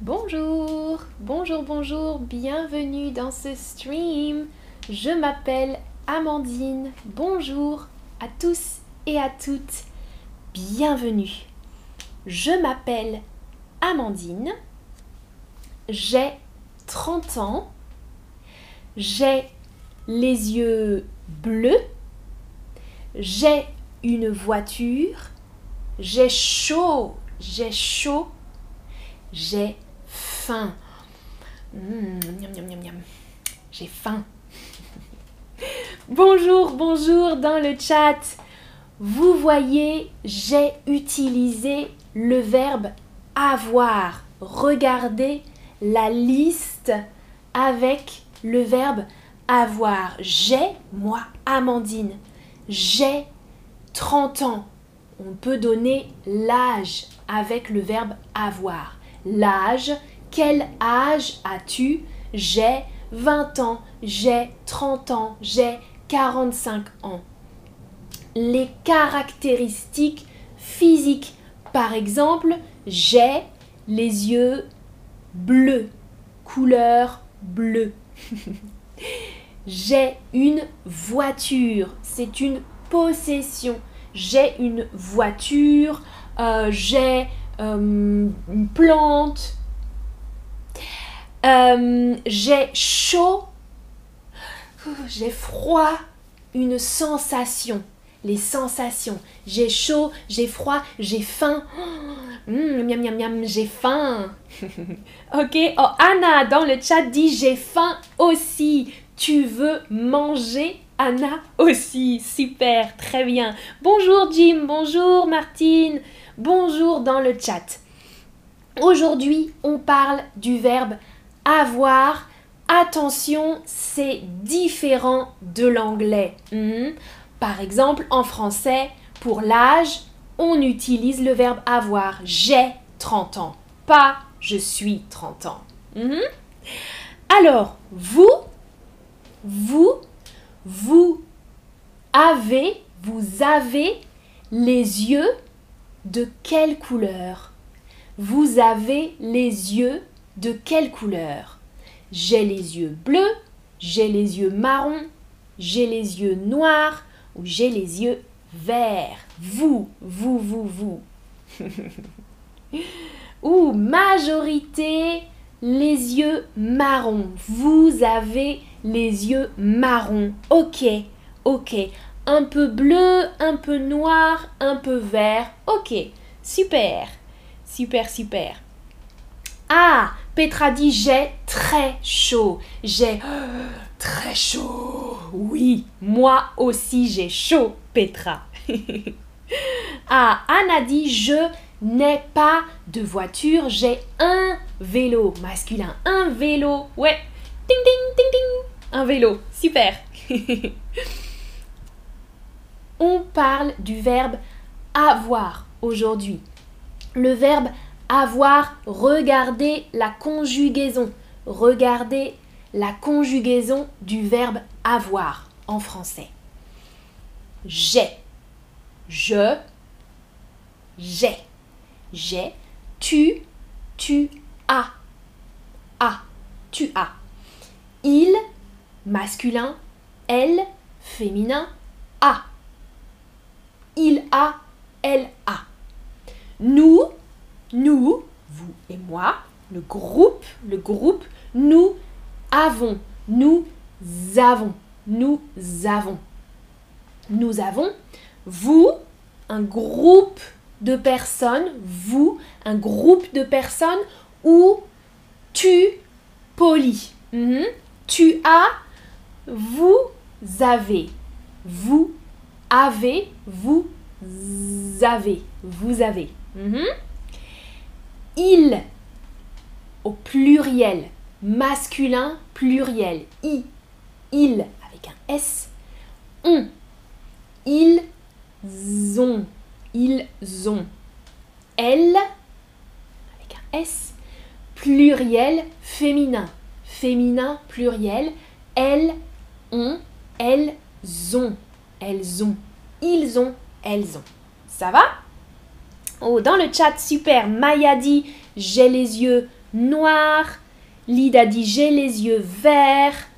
Bonjour, bonjour, bonjour, bienvenue dans ce stream. Je m'appelle Amandine. Bonjour à tous et à toutes. Bienvenue. Je m'appelle Amandine. J'ai 30 ans. J'ai les yeux bleus. J'ai une voiture. J'ai chaud. J'ai chaud. J'ai Mmh, J'ai faim. bonjour, bonjour dans le chat. Vous voyez, j'ai utilisé le verbe avoir. Regardez la liste avec le verbe avoir. J'ai, moi, Amandine, j'ai 30 ans. On peut donner l'âge avec le verbe avoir. L'âge, quel âge as-tu? J'ai 20 ans, j'ai 30 ans, j'ai 45 ans. Les caractéristiques physiques. Par exemple, j'ai les yeux bleus, couleur bleue. j'ai une voiture, c'est une possession. J'ai une voiture, euh, j'ai euh, une plante, euh, j'ai chaud, j'ai froid, une sensation. Les sensations. J'ai chaud, j'ai froid, j'ai faim. Mmh, miam, miam, miam, j'ai faim. ok, oh Anna dans le chat dit j'ai faim aussi. Tu veux manger Anna? Aussi. Super, très bien. Bonjour Jim, bonjour Martine, bonjour dans le chat. Aujourd'hui, on parle du verbe avoir. Attention, c'est différent de l'anglais. Hmm? Par exemple, en français, pour l'âge, on utilise le verbe avoir. J'ai 30 ans. Pas je suis 30 ans. Hmm? Alors, vous, vous, vous avez, vous avez les yeux de quelle couleur? Vous avez les yeux de quelle couleur? J'ai les yeux bleus, j'ai les yeux marrons, j'ai les yeux noirs ou j'ai les yeux verts. Vous, vous, vous, vous. ou majorité, les yeux marrons. Vous avez les yeux marrons. Ok, ok. Un peu bleu, un peu noir, un peu vert. Ok, super, super, super. Ah, Petra dit j'ai très chaud. J'ai très chaud. Oui, moi aussi j'ai chaud, Petra. ah, Anna dit je n'ai pas de voiture, j'ai un vélo masculin. Un vélo, ouais. Ding ding ding ding. Un vélo, super. On parle du verbe avoir aujourd'hui. Le verbe avoir, regardez la conjugaison. Regardez la conjugaison du verbe avoir en français. J'ai, je, j'ai, j'ai, tu, tu as, a, tu as. Il, masculin, elle, féminin, a. Il a, elle a. Nous, nous, vous et moi, le groupe, le groupe, nous avons, nous avons, nous avons. Nous avons, vous, un groupe de personnes, vous, un groupe de personnes, ou tu, poli. Mhm. Tu as, vous avez, vous avez, vous avez, vous avez. Mhm il au pluriel, masculin pluriel, i, il avec un s, on, ils ont, ils ont, elle avec un s, pluriel féminin, féminin pluriel, elles ont, elles ont, elles ont, ils ont, elles ont. Ça va? Oh, dans le chat, super. Maya dit J'ai les yeux noirs. Lida dit j'ai les yeux verts.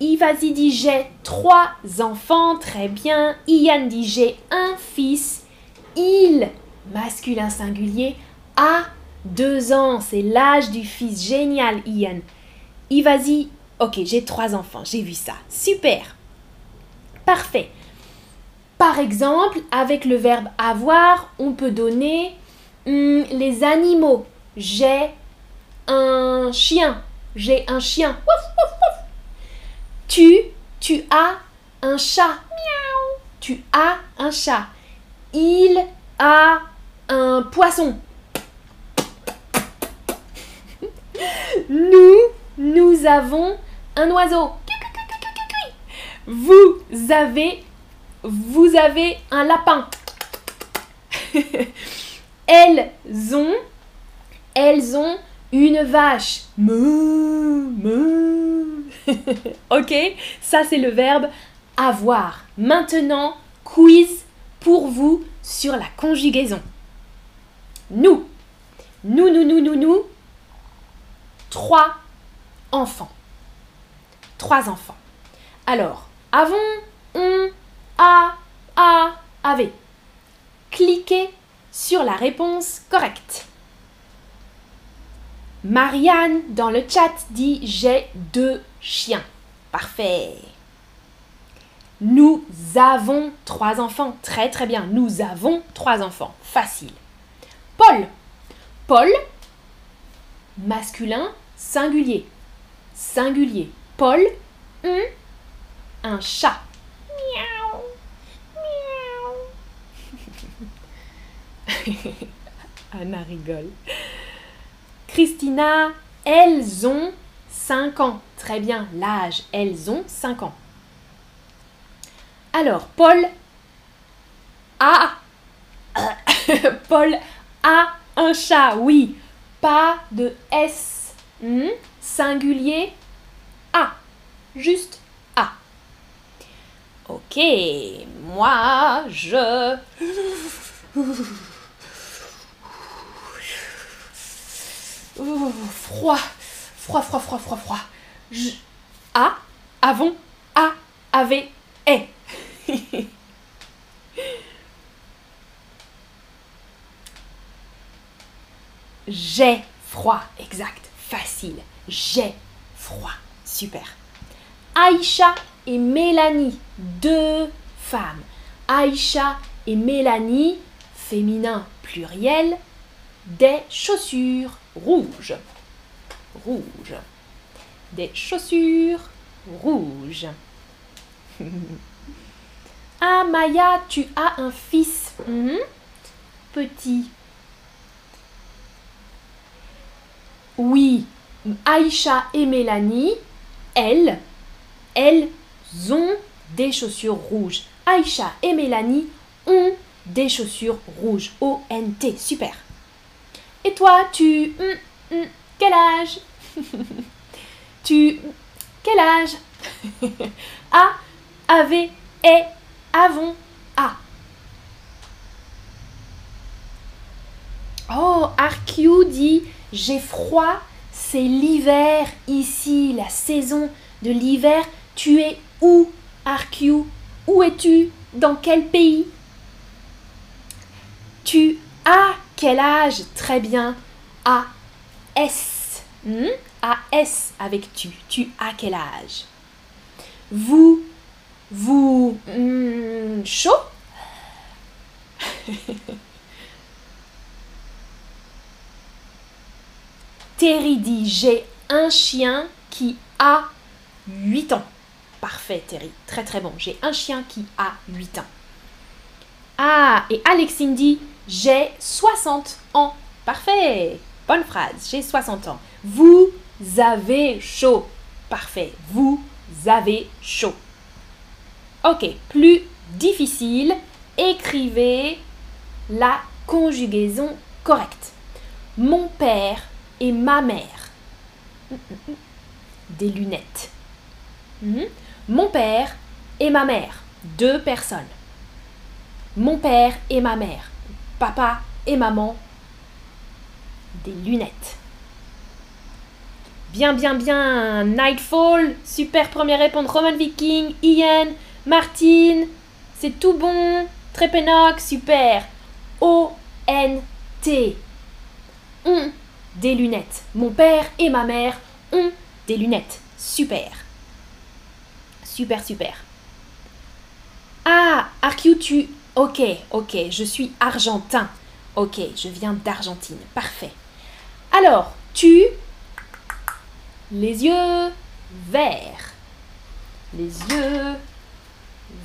Ivasi dit j'ai trois enfants, très bien. Ian dit j'ai un fils. Il, masculin singulier, a deux ans. C'est l'âge du fils. Génial, Ian. Ivasi, ok, j'ai trois enfants, j'ai vu ça. Super. Parfait. Par exemple, avec le verbe avoir, on peut donner hmm, les animaux. J'ai un chien. J'ai un chien. Tu, tu as un chat. Tu as un chat. Il a un poisson. Nous, nous avons un oiseau. Vous avez, vous avez un lapin. elles ont, elles ont une vache. ok, ça c'est le verbe avoir. Maintenant, quiz pour vous sur la conjugaison. Nous, nous, nous, nous, nous, nous, trois enfants. Trois enfants. Alors, avons, on, a, a, avait. Cliquez sur la réponse correcte. Marianne dans le chat dit j'ai deux chiens. Parfait. Nous avons trois enfants. Très très bien. Nous avons trois enfants. Facile. Paul. Paul, masculin, singulier. Singulier. Paul, un, chat. Miaou. Anna rigole. Christina, elles ont 5 ans. Très bien, l'âge, elles ont 5 ans. Alors, Paul a... Paul a un chat, oui. Pas de S. Hmm? Singulier A. Juste A. Ok, moi, je... froid, froid, froid, froid, froid, froid. Je, a, avons, a, avait, est. J'ai froid, exact, facile. J'ai froid, super. Aïcha et Mélanie, deux femmes. Aïcha et Mélanie, féminin pluriel, des chaussures rouges. Rouge. Des chaussures rouges. ah Maya, tu as un fils. Mhm. Petit. Oui, Aïcha et Mélanie, elles, elles ont des chaussures rouges. Aïcha et Mélanie ont des chaussures rouges. O-N-T. Super. Et toi, tu... Hmm, hmm, quel âge? Tu... Quel âge? A, avait, est, avons, a. Oh, Arcu dit J'ai froid, c'est l'hiver ici, la saison de l'hiver. Tu es où, Arcu Où es-tu? Dans quel pays? Tu as quel âge? Très bien. A S. Hmm? A S avec tu. Tu as quel âge? Vous, vous, hmm, chaud? Terry dit J'ai un chien qui a 8 ans. Parfait, Terry. Très très bon. J'ai un chien qui a 8 ans. Ah, et Alexine dit j'ai 60 ans. Parfait. Bonne phrase. J'ai 60 ans. Vous avez chaud. Parfait. Vous avez chaud. Ok. Plus difficile. Écrivez la conjugaison correcte. Mon père et ma mère. Des lunettes. Mhm. Mon père et ma mère. Deux personnes. Mon père et ma mère papa et maman des lunettes. Bien, bien, bien. Nightfall. Super première réponse. Roman Viking. Ian. Martine. C'est tout bon. Trépénoc. Super. O-N-T. Ont des lunettes. Mon père et ma mère ont des lunettes. Super. Super, super. Ah, Arcu, tu. Ok, ok, je suis argentin. Ok, je viens d'Argentine. Parfait. Alors, tu? Les yeux verts. Les yeux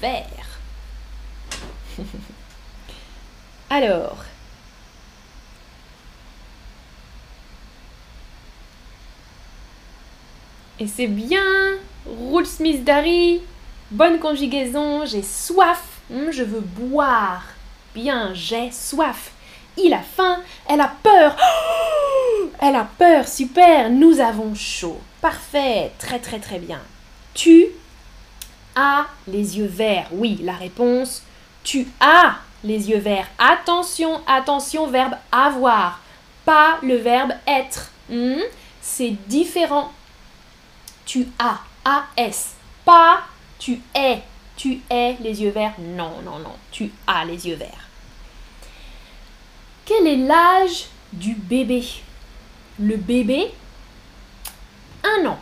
verts. Alors. Et c'est bien. Roule Smith Dari. Bonne conjugaison. J'ai soif. Hmm, je veux boire. Bien, j'ai soif. Il a faim. Elle a peur. elle a peur. Super. Nous avons chaud. Parfait. Très très très bien. Tu as les yeux verts. Oui, la réponse. Tu as les yeux verts. Attention, attention, verbe avoir. Pas le verbe être. Hmm, c'est différent. Tu as. A-S. Pas tu es. Tu es les yeux verts. Non, non, non. Tu as les yeux verts. Quel est l'âge du bébé? Le bébé Un an.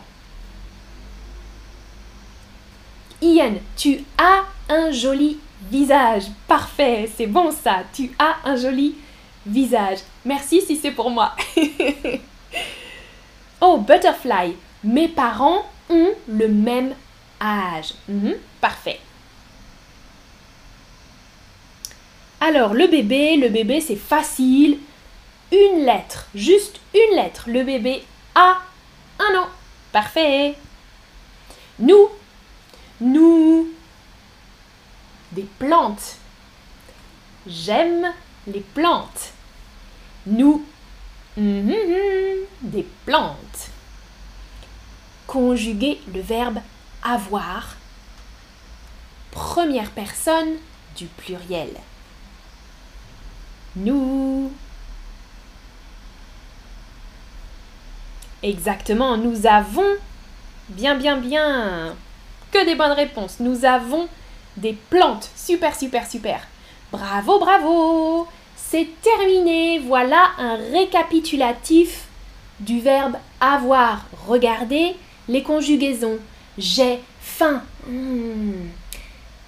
Ian, tu as un joli visage. Parfait, c'est bon ça. Tu as un joli visage. Merci si c'est pour moi. oh, butterfly. Mes parents ont le même âge. Mhm, parfait. Alors, le bébé, le bébé, c'est facile. Une lettre, juste une lettre. Le bébé a un an. Parfait. Nous, nous, des plantes. J'aime les plantes. Nous, mhm, des plantes. Conjuguer le verbe avoir. Première personne du pluriel. Nous. Exactement, nous avons. Bien, bien, bien. Que des bonnes réponses. Nous avons des plantes. Super, super, super. Bravo, bravo. C'est terminé. Voilà un récapitulatif du verbe avoir. Regardez les conjugaisons. J'ai faim. Hmm.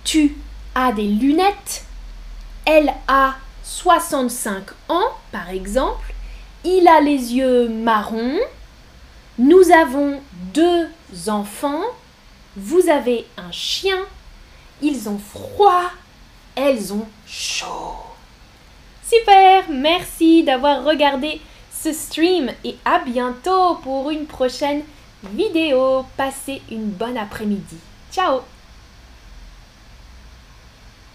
Tu as des lunettes. Elle a 65 ans, par exemple. Il a les yeux marrons. Nous avons deux enfants. Vous avez un chien. Ils ont froid. Elles ont chaud. Super, merci d'avoir regardé ce stream et à bientôt pour une prochaine vidéo. Passez une bonne après-midi. Ciao